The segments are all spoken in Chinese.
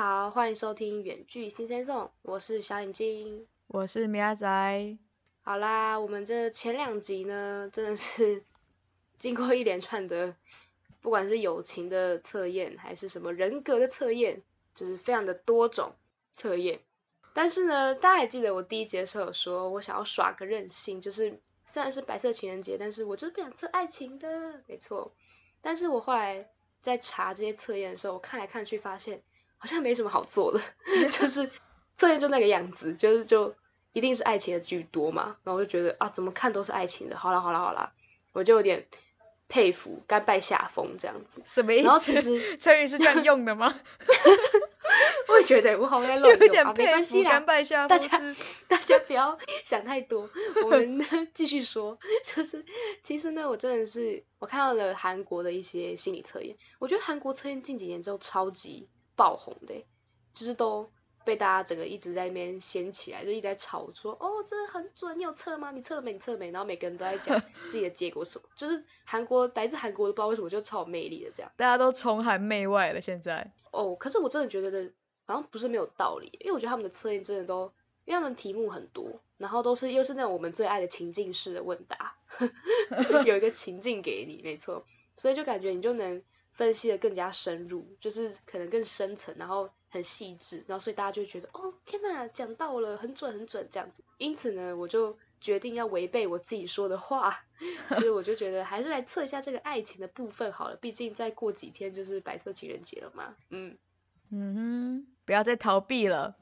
好，欢迎收听远距新生颂，我是小眼睛，我是米阿仔。好啦，我们这前两集呢，真的是经过一连串的，不管是友情的测验，还是什么人格的测验，就是非常的多种测验。但是呢，大家还记得我第一节的时候有说，我想要耍个任性，就是虽然是白色情人节，但是我就是不想测爱情的，没错。但是我后来在查这些测验的时候，我看来看去发现。好像没什么好做的，就 是测验就那个样子，就是就一定是爱情的居多嘛。然后我就觉得啊，怎么看都是爱情的。好啦好啦好啦，我就有点佩服，甘拜下风这样子。什么意思？然后其实 成语是这样用的吗？我也觉得我好像乱用啊，没关系啦。甘拜下风，大家大家不要想太多。我们继续说，就是其实呢，我真的是我看到了韩国的一些心理测验，我觉得韩国测验近几年之后超级。爆红的，就是都被大家整个一直在那边掀起来，就一直在吵说，哦，这个很准，你有测吗？你测了没？你测了没？然后每个人都在讲自己的结果什么，就是韩国来自韩国的，不知道为什么就超有魅力的这样，大家都崇韩媚外了现在。哦，可是我真的觉得好像不是没有道理，因为我觉得他们的测验真的都，因为他们题目很多，然后都是又是那种我们最爱的情境式的问答，有一个情境给你，没错，所以就感觉你就能。分析的更加深入，就是可能更深层，然后很细致，然后所以大家就觉得哦天哪，讲到了，很准很准这样子。因此呢，我就决定要违背我自己说的话，所 以我就觉得还是来测一下这个爱情的部分好了，毕竟再过几天就是白色情人节了嘛。嗯嗯哼，不要再逃避了。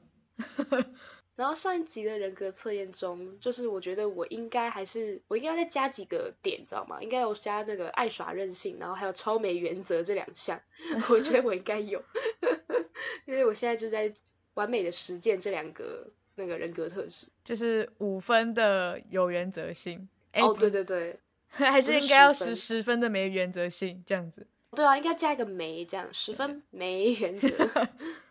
然后上一集的人格测验中，就是我觉得我应该还是我应该再加几个点，知道吗？应该有加那个爱耍任性，然后还有超没原则这两项，我觉得我应该有，因为我现在就在完美的实践这两个那个人格特质，就是五分的有原则性。哦，对对对，还是应该要十十分的没原则性这样子。对啊，应该加一个没这样，十分没原则。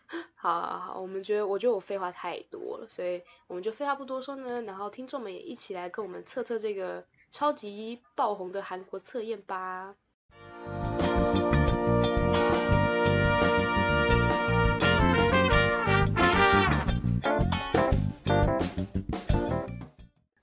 好好好，我们觉得，我觉得我废话太多了，所以我们就废话不多说呢。然后听众们也一起来跟我们测测这个超级爆红的韩国测验吧。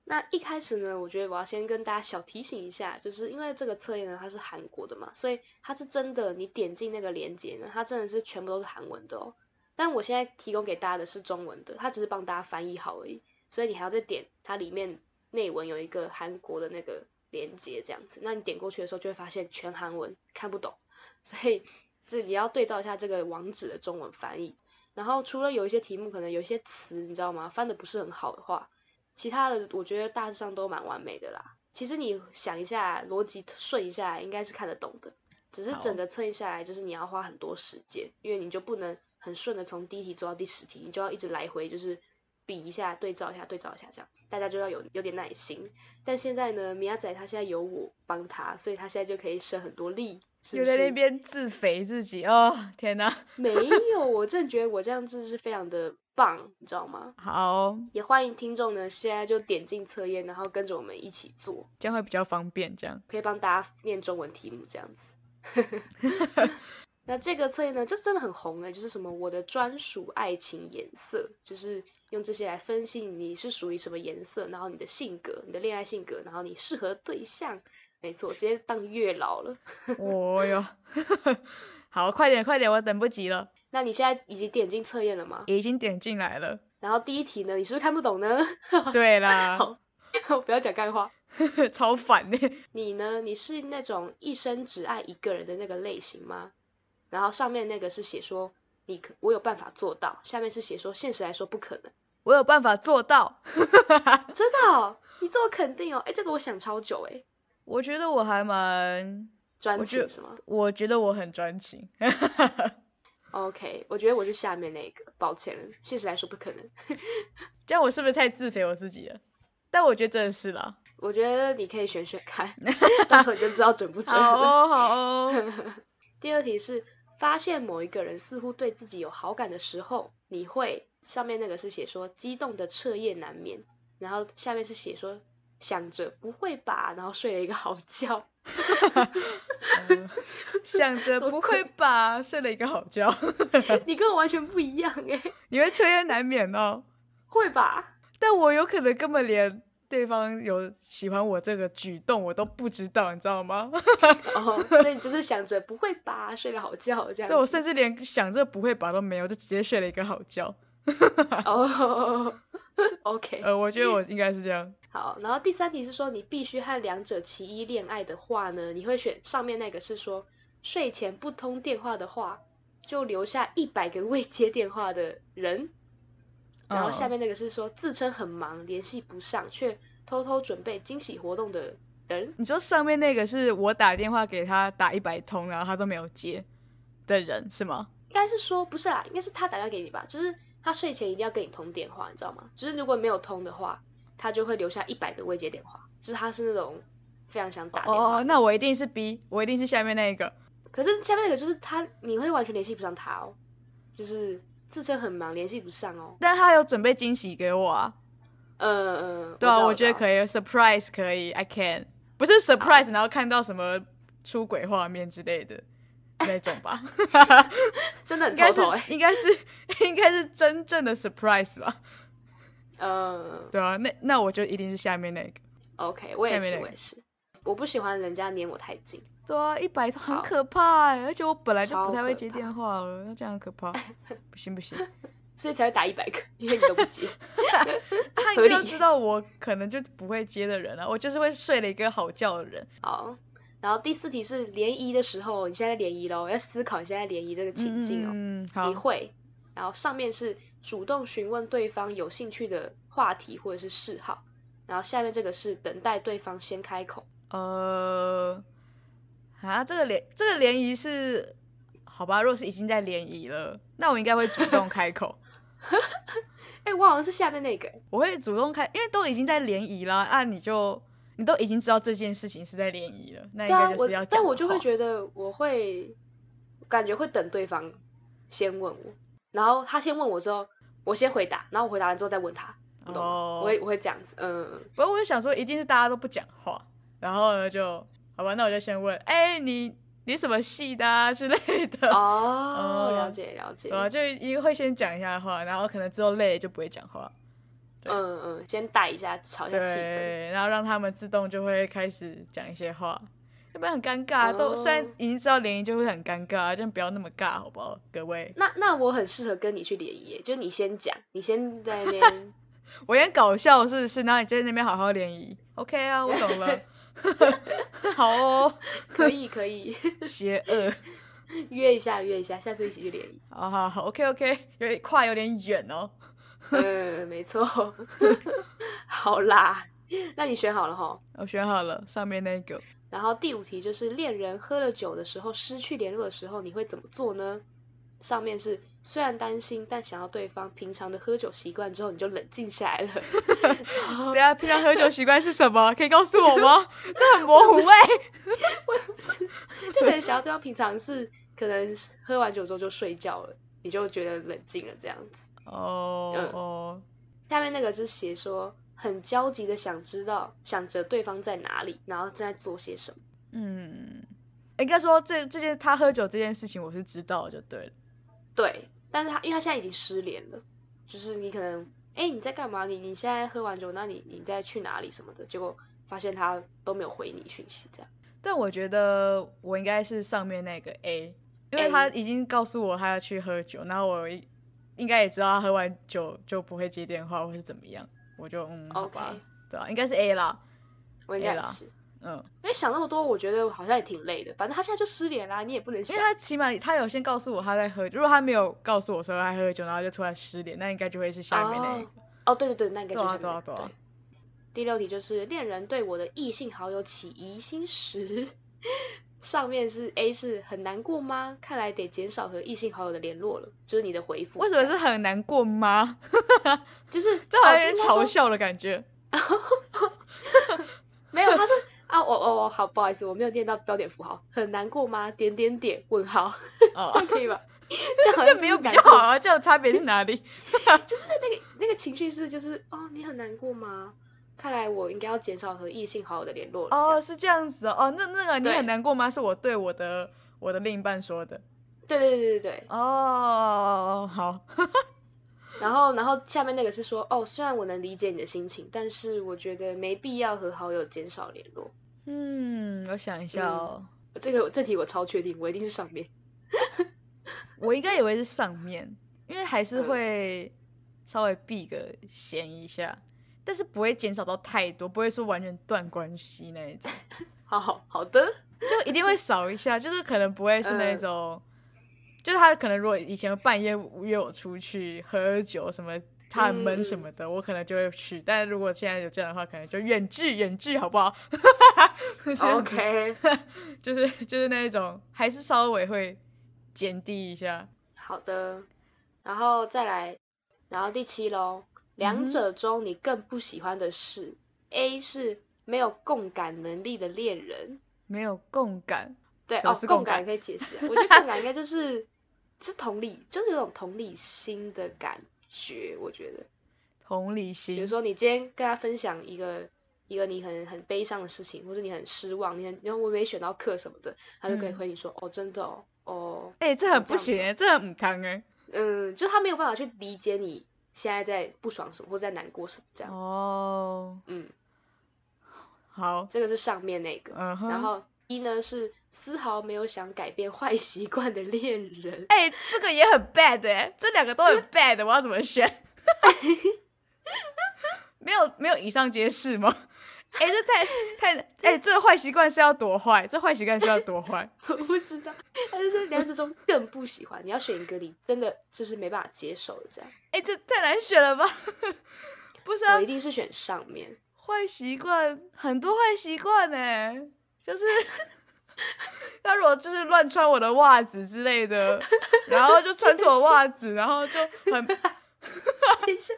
那一开始呢，我觉得我要先跟大家小提醒一下，就是因为这个测验呢，它是韩国的嘛，所以它是真的，你点进那个链接呢，它真的是全部都是韩文的哦。但我现在提供给大家的是中文的，它只是帮大家翻译好而已，所以你还要再点它里面内文有一个韩国的那个连接这样子，那你点过去的时候就会发现全韩文看不懂，所以这你要对照一下这个网址的中文翻译。然后除了有一些题目可能有一些词你知道吗，翻的不是很好的话，其他的我觉得大致上都蛮完美的啦。其实你想一下，逻辑顺一下，应该是看得懂的。只是整个测验下来，就是你要花很多时间，因为你就不能。很顺的从第一题做到第十题，你就要一直来回就是比一下、对照一下、对照一下这样，大家就要有有点耐心。但现在呢，米亚仔他现在有我帮他，所以他现在就可以省很多力。又在那边自肥自己哦，天哪！没有，我真的觉得我这样子是非常的棒，你知道吗？好，也欢迎听众呢，现在就点进测验，然后跟着我们一起做，这样会比较方便，这样可以帮大家念中文题目这样子。那这个测验呢，这真的很红诶，就是什么我的专属爱情颜色，就是用这些来分析你是属于什么颜色，然后你的性格、你的恋爱性格，然后你适合对象，没错，直接当月老了。哦哟，好，快点快点，我等不及了。那你现在已经点进测验了吗？已经点进来了。然后第一题呢，你是不是看不懂呢？对啦，好，不要讲干话，超烦的。你呢？你是那种一生只爱一个人的那个类型吗？然后上面那个是写说你可我有办法做到，下面是写说现实来说不可能，我有办法做到，真的？你这么肯定哦？哎，这个我想超久哎。我觉得我还蛮专情是吗？我觉得我很专情。OK，我觉得我是下面那个，抱歉了，现实来说不可能。这样我是不是太自肥我自己了？但我觉得真的是啦。我觉得你可以选选看，到时候你就知道准不准了。好哦，好哦。第二题是。发现某一个人似乎对自己有好感的时候，你会上面那个是写说激动的彻夜难眠，然后下面是写说想着不会吧，然后睡了一个好觉。呃想着不会吧，睡了一个好觉，你跟我完全不一样哎、你会彻夜难眠哦。会吧？但我有可能根本连对方有喜欢我这个举动我都不知道，你知道吗？哦，所以你就是想着不会吧，睡个好觉这样对。我甚至连想这不会吧都没有，就直接睡了一个好觉。哦，OK，呃，我觉得我应该是这样。好，然后第三题是说你必须和两者其一恋爱的话呢，你会选上面那个是说睡前不通电话的话，就留下一百个未接电话的人，然后下嗯面那个是说自称很忙联系不上，却偷偷准备惊喜活动的人。你说上面那个是我打电话给他打一百通，然后他都没有接的人是吗？应该是说不是啦，应该是他打电话给你吧，就是他睡前一定要跟你通电话，你知道吗？就是如果没有通的话，他就会留下一百个未接电话，就是他是那种非常想打电话。哦，那我一定是 B，我一定是下面那个。可是下面那个就是他，你会完全联系不上他哦，就是自称很忙，联系不上哦。但他有准备惊喜给我啊，嗯嗯，对啊，我我觉得。可以，surprise 可以，I can，不是 surprise，然后看到什么出轨画面之类的 那种吧，真的很应该是偷偷哎。应该是应该是真正的 surprise 吧，嗯 对啊，那那我就一定是下面那个，，OK，我也是，那个我也是。我不喜欢人家黏我太近。对啊，一百很可怕欸，而且我本来就不太会接电话了，那这样很可怕，不行不行，所以才会打一百个，因为你都不接。他合理应该要知道我可能就不会接的人啊，我就是会睡了一个好觉的人，好，然后第四题是联谊的时候，你现在联谊喽，要思考你现在联谊这个情境哦。嗯，好。你好，会，然后上面是主动询问对方有兴趣的话题或者是嗜好，然后下面这个是等待对方先开口。呃，啊，这个联这个联谊是好吧？如果是已经在联谊了，那我应该会主动开口，哎、我好像是下面那个，我会主动开，因为都已经在联谊啦，啊，你就你都已经知道这件事情是在联谊了，那应该就是要讲。但我就会觉得我会感觉会等对方先问我，然后他先问我之后，我先回答，然后我回答完之后再问他？哦我会我会这样子，嗯，不过我就想说，一定是大家都不讲话，然后呢就好吧，那我就先问，哎、你你什么系的啊之类的，哦，哦了解了解，对啊，就一会先讲一下话，然后可能之后累了就不会讲话。嗯嗯，先带一下，吵一下气氛，然后让他们自动就会开始讲一些话，要不然很尴尬。都哦虽然已经知道联谊就会很尴尬，但不要那么尬，好不好，各位？那那我很适合跟你去联谊耶，就你先讲，你先在那边，我演搞笑是不是？然后你在那边好好联谊，OK 啊，我懂了。好哦，可以可以，邪恶。约一下约一下，下次一起去联谊。好好好，OK OK，有点跨有点远哦。嗯，没错。好啦，那你选好了哈。我选好了，上面那个。然后第五题就是恋人喝了酒的时候失去联络的时候，你会怎么做呢？上面是虽然担心，但想要对方平常的喝酒习惯之后，你就冷静下来了。等一下平常喝酒习惯是什么？可以告诉我吗？这很模糊哎、就可能想要对方平常是可能喝完酒之后就睡觉了，你就觉得冷静了这样子。哦嗯哦，下面那个就是写说很焦急的想知道，想着对方在哪里，然后正在做些什么。嗯，应该说这这件他喝酒这件事情我是知道就对了。对，但是他因为他现在已经失联了，就是你可能哎、诶你在干嘛？你你现在喝完酒，那你你在去哪里什么的？结果发现他都没有回你讯息，这样。但我觉得我应该是上面那个 A，因为他已经告诉我他要去喝酒，然后我应该也知道他喝完酒就不会接电话或是怎么样，我就嗯好 OK，吧，对啊，应该是 A 啦，我应该是。嗯，因为想那么多，我觉得好像也挺累的。反正他现在就失联啦，你也不能想因为。他起码他有先告诉我他在喝，如果他没有告诉我说他喝酒，然后就突然失联，那应该就会是下面那一个。哦，对对对，那应该就是对啊那个对啊对啊第六题就是恋人对我的异性好友起疑心时，上面是 A 是很难过吗？看来得减少和异性好友的联络了，就是你的回复。为什么是很难过吗？就是这好像有点嘲笑的感觉。没有，他说啊，我哦哦好不好意思，我没有念到标点符号，很难过吗？点点点问号，哦 这，样可以吧？这样好像这没有比较好啊，这样差别是哪里？就是那个那个情绪是就是哦，你很难过吗？看来我应该要减少和异性好友的联络了。哦，是这样子哦。哦，那那个你很难过吗？是我对我的我的另一半说的。对对对对对。哦，好，然后，然后下面那个是说，哦，虽然我能理解你的心情，但是我觉得没必要和好友减少联络。嗯，我想一下哦，这个这题我超确定，我一定是上面。我应该以为是上面，因为还是嗯会稍微避个嫌一下，但是不会减少到太多，不会说完全断关系那一种，好好好的，就一定会少一下，就是可能不会是那嗯种，就是他可能如果以前半夜约我出去喝酒什么。他很闷什么的，我可能就会去。但如果现在有这样的话，可能就远距远距，好不好？OK，就是就是那一种，还是稍微会减低一下。好的，然后再来，然后第七喽，两嗯者中你更不喜欢的是、a 是没有共感能力的恋人，没有共感，对哦，共共感感可以解释啊，我觉得共感应该就是 是同理，就是有种同理心的感觉，我觉得。同理心比。如说你今天跟他分享一个一个你很很悲伤的事情，或者你很失望，你很然后我没选到课什么的，他就可以嗯回你说、哦，真的哦，哦，哎、这很不行哎、这很唔汤哎。嗯，就他没有办法去理解你现在在不爽什么，或者在难过什么这样。哦，嗯，好，这个是上面那个。然后一呢是丝毫没有想改变坏习惯的恋人。哎、这个也很 bad 哎、这两个都很 bad，我要怎么选？没有没有以上皆是吗？哎、这太 太哎、这个坏习惯是要多坏？这坏习惯是要多坏？我不知道，他就说两者中更不喜欢，你要选一个你真的就是没办法接受的这样。哎、这太难选了吧？不是啊我一，定是选上面。坏习惯很多坏习惯呢，就是他如果就是乱穿我的袜子之类的，然后就穿错袜子，然后就很等一下，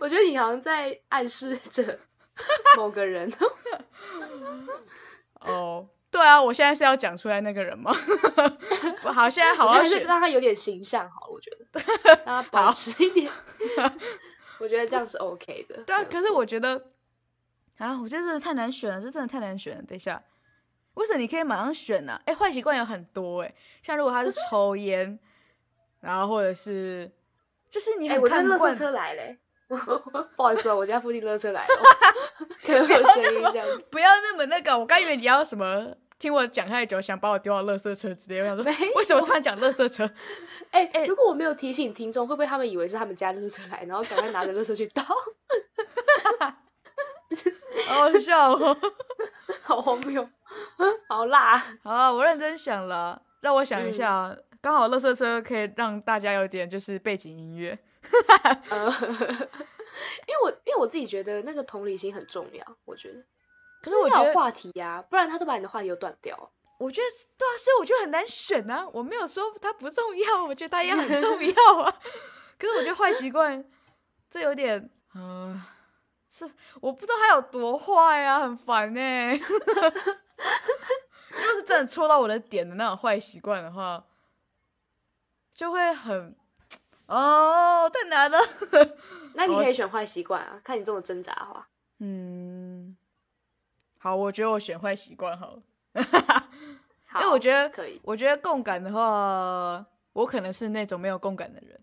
我觉得你好像在暗示着 某个人。哦，对啊，我现在是要讲出来那个人吗？不 好，现在好好选。让他有点形象好了，我觉得让他保持一点。我觉得这样是 OK 的。对啊，可是我觉得啊，我觉得真的太难选了，这真的太难选了。等一下，为什么你可以马上选呢、哎、坏习惯有很多哎、像如果他是抽烟，然后或者是就是你哎、很我家垃圾看不惯，车来嘞、不好意思哦，我家附近垃圾来了哦，可能会有声音这样子。不要那么那个。我刚以为你要什么，听我讲太久，想把我丢到垃圾车之类。我想说 没，为什么突然讲垃圾车？哎、哎如果我没有提醒听众，会不会他们以为是他们家垃圾车来，然后赶快拿着垃圾去倒？好好笑哦。好荒谬，好辣。好啊，我认真想了，让我想一下啊。刚好垃圾车可以让大家有点就是背景音乐。呃，因为我因为我自己觉得那个同理心很重要，我觉得。可是我觉得要话题呀、不然他都把你的话题又断掉。我觉得对啊，所以我觉得很难选啊。我没有说它不重要，我觉得它也很 重要啊。可是我觉得坏习惯，这有点，嗯、是我不知道他有多坏啊，很烦呢、如果是真的戳到我的点的那种坏习惯的话，就会很，哦，太难了。那你可以选坏习惯啊，看你这么挣扎的话。嗯，好，我觉得我选坏习惯好了。好，因为我觉得可以。我觉得共感的话，我可能是那种没有共感的人。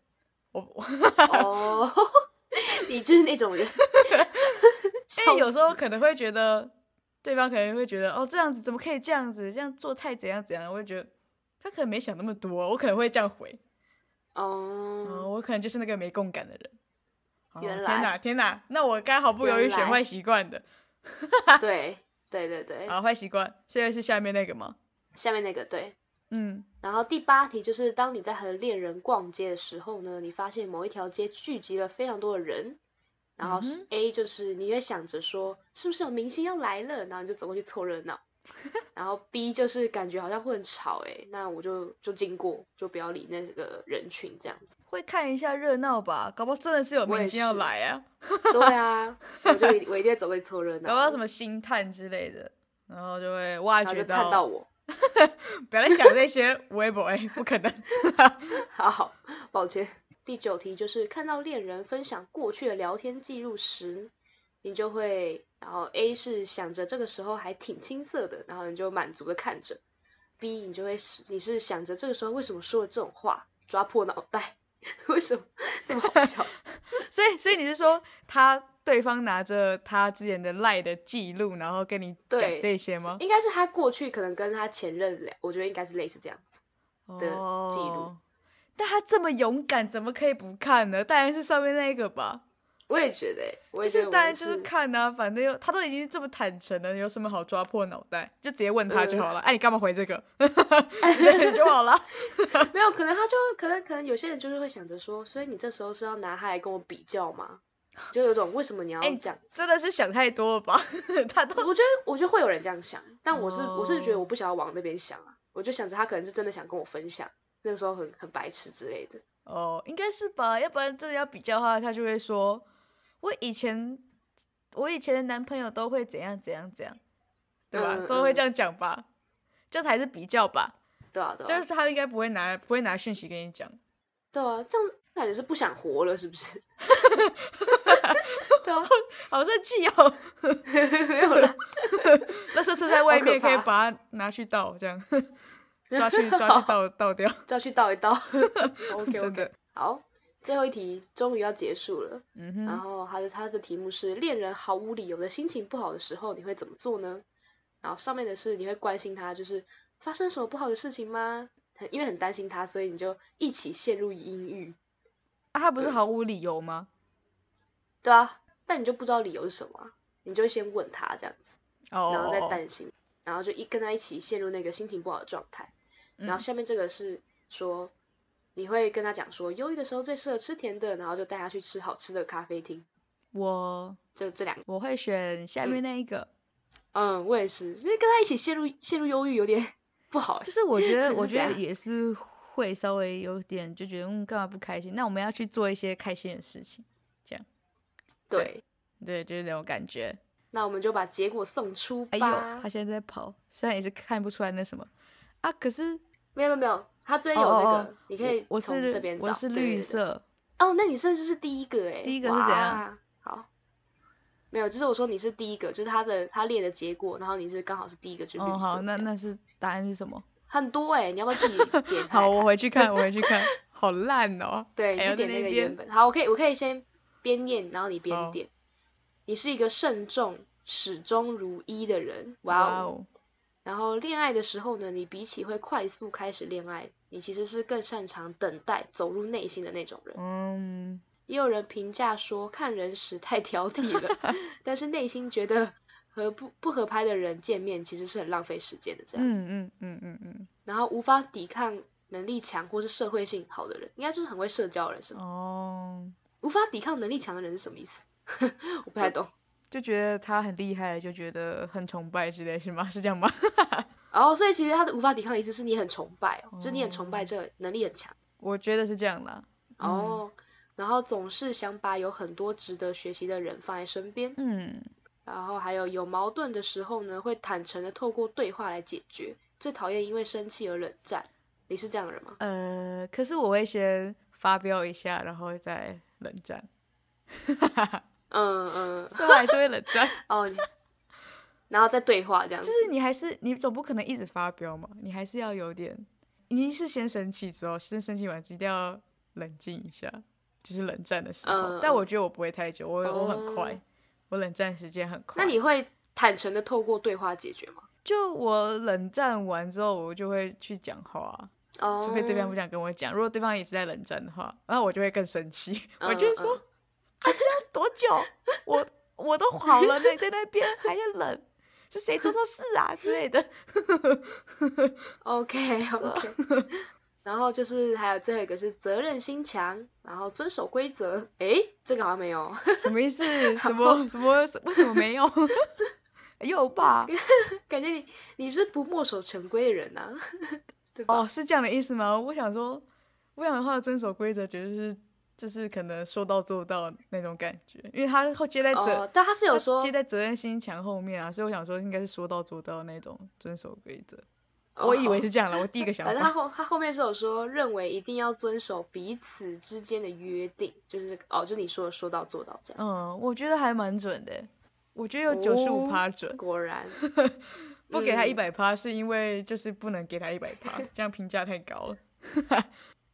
我我 哦，你就是那种人。因为有时候可能会觉得对方可能会觉得哦这样子怎么可以这样子，这样做太怎样怎样，我会觉得他可能没想那么多，我可能会这样回。哦，哦，我可能就是那个没共感的人。哦原天哪天哪，那我该好不犹豫原来选坏习惯的。对对对对，啊，坏习惯，现在是下面那个吗？下面那个对。嗯，然后第八题就是，当你在和恋人逛街的时候呢，你发现某一条街聚集了非常多的人，然后 A 就是你会想着说，是不是有明星要来了，然后你就走过去凑热闹。然后 B 就是感觉好像会很吵诶、那我就就经过，就不要理那个人群这样子。会看一下热闹吧，搞不好真的是有明星要是来啊。对啊，我就一 我一定要走过去凑热闹，搞不好什么星探之类的，然后就会挖掘到看到我。不要再想这些微博，哎，不可能。好 好，抱歉。第九题就是看到恋人分享过去的聊天记录时，你就会，然后 A 是想着这个时候还挺青涩的，然后你就满足的看着；B 你就会是你是想着这个时候为什么说了这种话，抓破脑袋，为什么这么好笑？所以，所以你是说他对方拿着他之前的赖的记录，然后跟你讲对这些吗？应该是他过去可能跟他前任聊，我觉得应该是类似这样子。的记录哦但他这么勇敢，怎么可以不看呢？当然是上面那个吧。我也觉得就也觉得我们是当然就是看啊，反正又他都已经这么坦诚了，有什么好抓破脑袋？就直接问他就好了。哎、你干嘛回这个？就好了。没有，可能他就可能可能有些人就是会想着说，所以你这时候是要拿他来跟我比较吗？就有种为什么你要哎、这样？真的是想太多了吧？他都我觉得我觉得会有人这样想，但我是、我是觉得哦我不想要往那边想啊，我就想着他可能是真的想跟我分享，那个时候很很白痴之类的。哦，应该是吧，要不然真的要比较的话，他就会说，我以前我以前的男朋友都会怎样怎样怎样，对吧？都会这样讲吧，这样才是比较吧。对啊，对啊，就是他应该不会拿不会拿讯息跟你讲，对啊，这样感觉是不想活了，是不是？对啊，好生气哦！没有啦，垃圾车在外面可以把它拿去倒，这样 抓去抓去倒倒掉。抓去倒一倒。OK 真 OK，的好，最后一题终于要结束了。嗯哼，然后他的他的题目是恋人毫无理由的心情不好的时候，你会怎么做呢？然后上面的是你会关心他，就是发生什么不好的事情吗？很因为很担心他，所以你就一起陷入阴郁，啊，他不是毫无理由吗？对啊，但你就不知道理由是什么啊、你就会先问他这样子，哦，然后再担心，然后就一跟他一起陷入那个心情不好的状态。然后嗯下面这个是说，你会跟他讲说，忧郁的时候最适合吃甜的，然后就带他去吃好吃的咖啡厅。我就这两个，我会选下面那一个，嗯，我也是，因为跟他一起陷入陷入忧郁有点不好欸。就是我觉得 我觉得也是会稍微有点就觉得嗯干嘛不开心？那我们要去做一些开心的事情，这样对，对，就是那种感觉。那我们就把结果送出吧。哎呦，他现在在跑，虽然也是看不出来那什么啊，可是没有没有没有，他这边哦哦有那个，哦你可以从是这边找。我是绿色，哦，那你甚至是第一个哎，第一个是怎样哇？好，没有，就是我说你是第一个，就是他的他列的结果，然后你是刚好是第一个，就是绿哦，色好，那那是答案是什么？很多哎，你要不要自己 点开好，我回去看，我回去看，好烂哦。对，你就点那个原本。好，我可以我可以先边念，然后你边好点。你是一个慎重、始终如一的人，哇哦！然后恋爱的时候呢，你比起会快速开始恋爱，你其实是更擅长等待、走入内心的那种人。嗯，也有人评价说，看人时太挑剔了，但是内心觉得和不不合拍的人见面，其实是很浪费时间的。这样，嗯嗯嗯嗯嗯，然后无法抵抗能力强或是社会性好的人，应该就是很会社交的人，是吗？哦，无法抵抗能力强的人是什么意思？我不太懂。就觉得他很厉害，就觉得很崇拜之类，是吗？是这样吗？然 后，所以其实他的无法抵抗的意思是你很崇拜哦，就是你很崇哦拜这个能力很强我觉得是这样啦。嗯哦。然后总是想把有很多值得学习的人放在身边，嗯，然后还有有矛盾的时候呢，会坦诚的透过对话来解决。最讨厌因为生气而冷战，你是这样的人吗？呃，可是我会先发飙一下，然后再冷战，嗯嗯，所以我还是会冷战。哦，你然后再对话这样子就。是你还是你总不可能一直发飙嘛，你还是要有点，你是先生气之后，先生气完一定要冷静一下，就是冷战的时候。嗯但我觉得我不会太久，我我很快，哦我冷战时间很快。那你会坦诚的透过对话解决吗？就我冷战完之后，我就会去讲话啊、哦，除非对方不想跟我讲。如果对方一直在冷战的话，然后我就会更生气，嗯我就会说嗯 还是要多久？我我都好了，呢在那边还要冷，是谁做错事啊之类的。OK OK，然后就是还有最后一个是责任心强，然后遵守规则。诶，这个好像没有。什么意思？什么什么？为什么没有？有吧？感觉你你是不墨守成规的人呐、对吧？哦，是这样的意思吗？我想说，我想的话遵守规则，绝对是就是可能说到做到那种感觉，因为他后接在责，哦，但他是有他说接在责任心强后面啊，所以我想说应该是说到做到那种遵守规则。我以为是这样了，我第一个想 反正他。后他后面是有说，认为一定要遵守彼此之间的约定，就是哦，就你说的说到做到这样。嗯，我觉得还蛮准的，我觉得有九十五趴准。果然，不给他嗯一百趴是因为就是不能给他一百趴，这样评价太高了。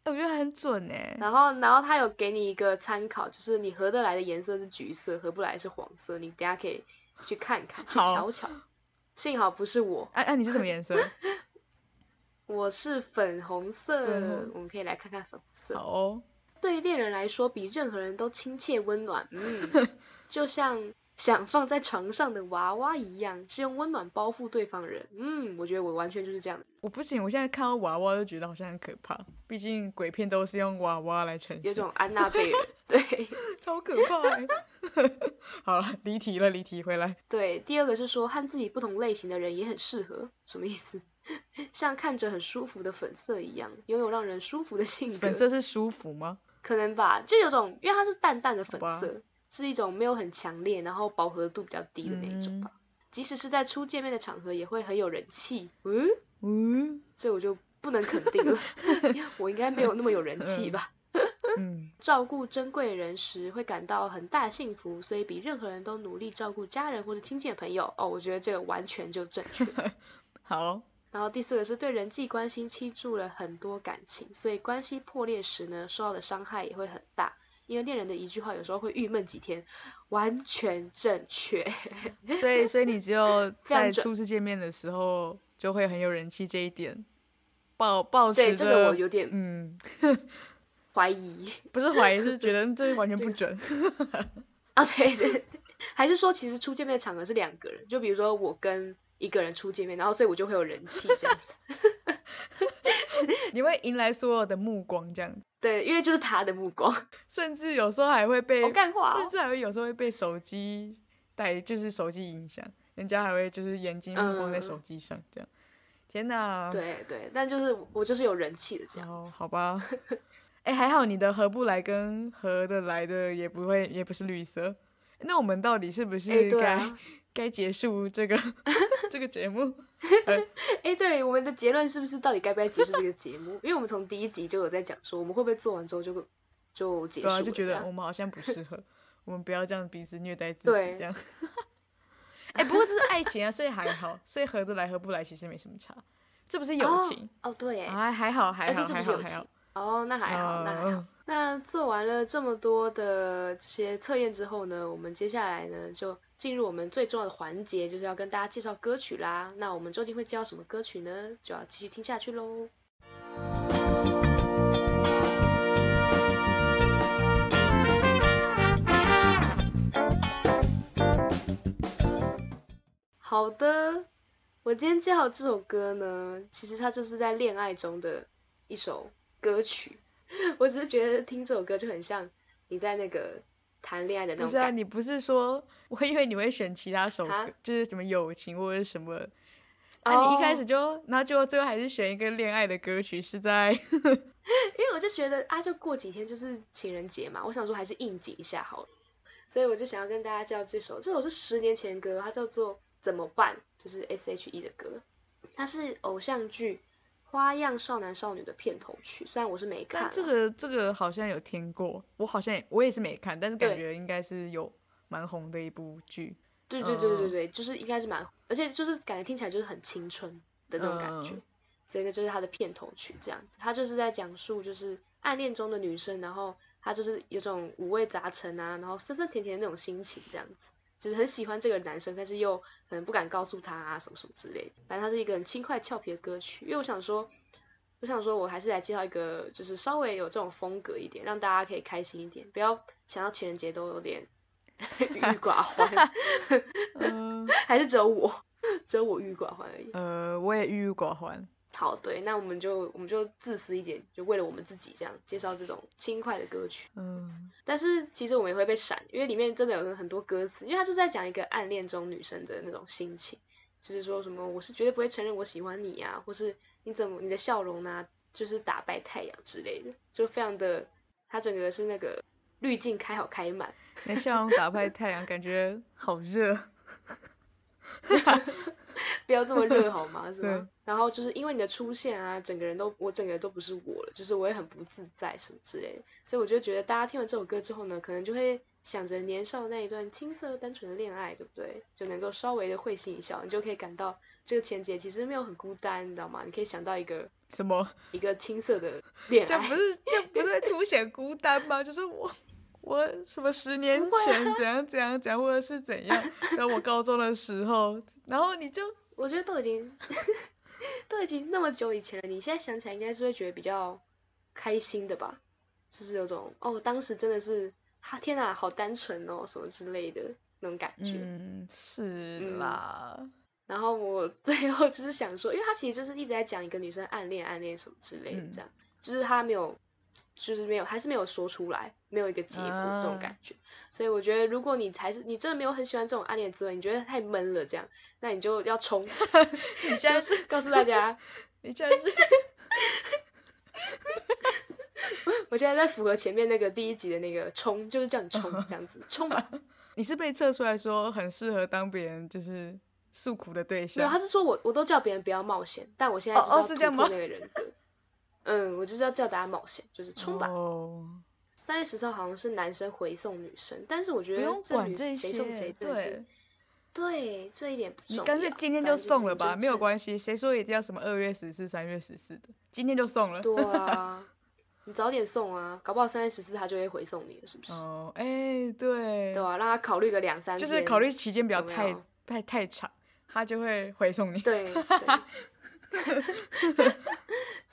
我觉得很准哎。然后然后他有给你一个参考，就是你合得来的颜色是橘色，合不来是黄色，你等下可以去看看，去瞧瞧。幸好不是我，哎、哎、你是什么颜色？我是粉红色，我们可以来看看粉红色。好哦，对恋人来说，比任何人都亲切温暖，嗯，就像想放在床上的娃娃一样，是用温暖包覆对方人。嗯，我觉得我完全就是这样的，我不行，我现在看到娃娃就觉得好像很可怕，毕竟鬼片都是用娃娃来呈现，有种 安娜贝尔。对超可怕欸。好了，离题了，离题回来。对，第二个是说和自己不同类型的人也很适合，什么意思？像看着很舒服的粉色一样，拥有让人舒服的性格。粉色是舒服吗？可能吧，就有种，因为它是淡淡的粉色，是一种没有很强烈，然后饱和度比较低的那一种吧。即使是在初见面的场合，也会很有人气。嗯，嗯这我就不能肯定了，我应该没有那么有人气吧。嗯，照顾珍贵的人时会感到很大幸福，所以比任何人都努力照顾家人或者亲近的朋友。哦，我觉得这个完全就正确。好，然后第四个是对人际关系倾注了很多感情，所以关系破裂时呢，受到的伤害也会很大。因为恋人的一句话有时候会郁闷几天，完全正确。所以所以你只有 在初次见面的时候就会很有人气，这一点抱抱持对，这个我有点嗯，怀疑不是怀疑，是觉得这完全不准。啊。对对对，还是说其实初见面的场合是两个人，就比如说我跟一个人初见面，然后所以我就会有人气这样子。你会迎来所有的目光，这样子，对，因为就是他的目光，甚至有时候还会被，好干话哦。甚至还会有时候会被手机带，就是手机影响，人家还会就是眼睛目光在手机上，这样。天哪！，对对，但就是我就是有人气的这样。哦，好吧。哎、还好你的合不来跟合得来的也不会，也不是绿色。那我们到底是不是该、啊，该结束这个 这个节目？哎，对，我们的结论是不是到底该不该结束这个节目？因为我们从第一集就有在讲说，我们会不会做完之后就就结束了对啊，就觉得我们好像不适合，我们不要这样彼此虐待自己对这样。哎、不过这是爱情啊，所以还好，所以合得来合不来其实没什么差，这不是友情，哦，对，哎，还还好还哎，好还好还好。。哦，那还好，那还好。嗯那做完了这么多的这些测验之后呢，我们接下来呢就进入我们最重要的环节，就是要跟大家介绍歌曲啦。那我们究竟会介绍什么歌曲呢？就要继续听下去喽。好的，我今天介绍这首歌呢，其实它就是在恋爱中的一首歌曲。我只是觉得听这首歌就很像你在那个谈恋爱的那不是啊，你不是说，我以为你会选其他首啊歌，就是什么友情或者什么。啊，你一开哦。始就，然后结果最后还是选一个恋爱的歌曲，是在 因为我就觉得啊，就过几天就是情人节嘛，我想说还是应景一下好了，所以我就想要跟大家介绍这首，这首是十年前的歌，它叫做《怎么办》，就是 S.H.E 的歌，它是偶像剧《花样少男少女》的片头曲，虽然我是没看这个这个好像有听过，我好像也我也是没看，但是感对。觉应该是有蛮红的一部剧。对对对对对嗯，就是应该是蛮，而且就是感觉听起来就是很青春的那种感觉，嗯所以呢就是它的片头曲这样子，它就是在讲述就是暗恋中的女生，然后她就是有种五味杂陈啊，然后酸酸甜甜的那种心情这样子，就是很喜欢这个男生，但是又可能不敢告诉他啊什么什么之类的，反正它是一个很轻快俏皮的歌曲，因为我想说。我想说，我还是来介绍一个，就是稍微有这种风格一点，让大家可以开心一点，不要想到情人节都有点郁郁寡欢。嗯 还是只有我，只有我郁郁寡欢而已。呃，我也郁郁寡欢。好，对，那我们就我们就自私一点，就为了我们自己这样介绍这种轻快的歌曲。嗯，但是其实我们也会被闪，因为里面真的有很多歌词，因为他就在讲一个暗恋中女生的那种心情，就是说什么我是绝对不会承认我喜欢你啊，或是你怎么你的笑容呢、就是打败太阳之类的，就非常的，它整个是那个滤镜开好开满。那笑容打败太阳，感觉好热。不要这么热好吗？是吗？然后就是因为你的出现啊，整个人都我整个人都不是我了，就是我也很不自在什么之类的，所以我就觉得大家听完这首歌之后呢，可能就会想着年少那一段青涩单纯的恋爱，对不对？就能够稍微的会心一笑，你就可以感到这个情节其实没有很孤单，你知道吗？你可以想到一个什么？一个青涩的恋爱这不，是这不是会凸显孤单吗？就是我我什么十年前 怎样怎样怎样，或者是怎样，在我高中的时候，然后你就我觉得都已经 都已经那么久以前了，你现在想起来应该是会觉得比较开心的吧？就是有种哦，当时真的是哈天哪，好单纯哦，什么之类的那种感觉。嗯是嗯啦，然后我 最后就是想说，因为他其实就是一直在讲一个女生暗恋暗恋什么之类的嗯，这样，就是他没有，就是没有，还是没有说出来，没有一个结果这种啊感觉。所以我觉得，如果你才是你真的没有很喜欢这种暗恋滋味，你觉得太闷了这样，那你就要冲，你现在是告诉大家，你现在是 我现在在符合前面那个第一集的那个冲，就是叫你冲这样子，冲吧。你是被测出来说很适合当别人就是诉苦的对没有，他，是说我我都叫别人不要冒险，但我现在哦哦就是要突破是这样吗那个人格。嗯，我就是要叫大家冒险，就是冲吧。哦，三月十四号好像是男生回送女生，但是我觉得不用管这谁送谁些，对。对这一点不重你要。干脆今天就送了吧，没有就是趁关系。谁说一定要什么二月十四、三月十四的？今天就送了。对啊，你早点送啊，搞不好三月十四他就会回送你了，是不是？哦，哎、对，对啊，让他考虑个两三天。就是考虑期间不要太太太长，他就会回送你。对对。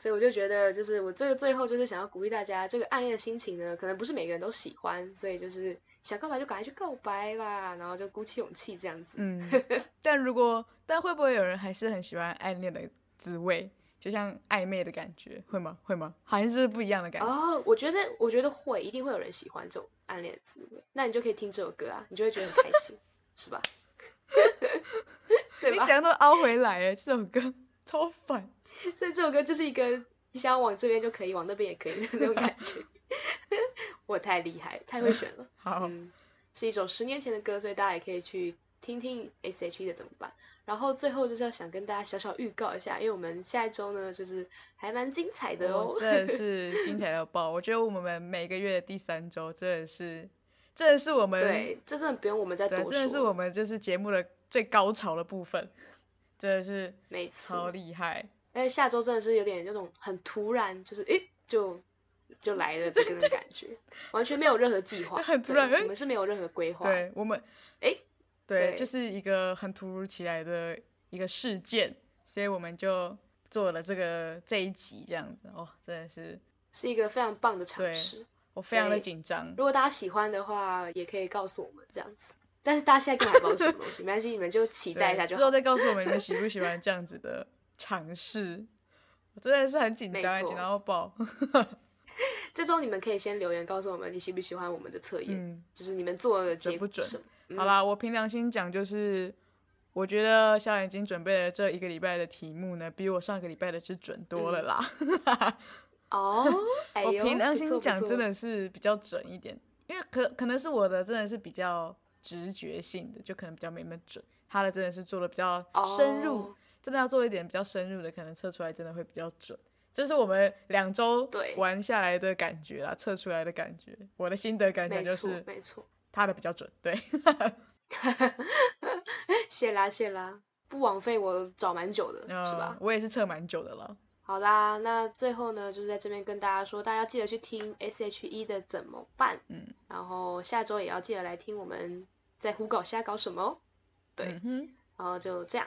所以我就觉得，就是我这个最后就是想要鼓励大家，这个暗恋的心情呢，可能不是每个人都喜欢，所以就是想告白就赶快去告白啦，然后就鼓起勇气这样子。嗯，但如果但会不会有人还是很喜欢暗恋的滋味，就像暧昧的感觉，会吗？会吗？好像是不一样的感觉。哦，我觉得我觉得会，一定会有人喜欢这种暗恋的滋味，那你就可以听这首歌啊，你就会觉得很开心，是吧？对吧？你怎样都凹回来哎，这首歌 超烦。所以这首歌就是一个你想要往这边就可以，往那边也可以的那种感觉。我太厉害，太会选了。好，嗯，是一首十年前的歌，所以大家也可以去听听 S.H.E 的怎么办。然后最后就是要想跟大家小小预告一下，因为我们下一周呢，就是还蛮精彩的哦。真的是精彩到爆！我觉得我们每个月的第三周真的是，真的是我们对，这真的不用我们再多对，说。真的是我们就是节目的最高潮的部分，真的是没错超。厉害。而且下周真的是有点那种很突然，就是诶就就来了这个感觉，完全没有任何计划，很突然我们是没有任何规划。对我们，诶对，对就是一个很突如其来的一个事件，所以我们就做了这个这一集这样子。哦，真的是是一个非常棒的尝试。我非常的紧张。如果大家喜欢的话，也可以告诉我们这样子。但是大家现在根本还不知道什么东西，没关系，你们就期待一下对，之后。再告诉我们你们喜不喜欢这样子的尝试。我真的是很紧张，紧张到爆。这周你们可以先留言告诉我们你喜不喜欢我们的测验，嗯，就是你们做的结准不准好啦，我凭良心讲，就是我觉得小眼睛准备的这一个礼拜的题目呢，比我上个礼拜的是准多了啦。哦，我凭良心讲，真的是比较准一点，因为可可能是我的真的是比较直觉性的，就可能比较没那么准。他的真的是做的比较深入，哦真的要做一点比较深入的，可能测出来真的会比较准。这是我们两周玩下来的感觉啦，测出来的感觉。我的心得感想没错就是没错。他的比较准，对。谢啦谢啦，不枉费我找蛮久的，是吧嗯？我也是测蛮久的了。好啦，那最后呢，就是在这边跟大家说，大家要记得去听 S.H.E 的怎么办，嗯，然后下周也要记得来听我们在胡搞瞎搞什么哦。对，嗯，然后就这样，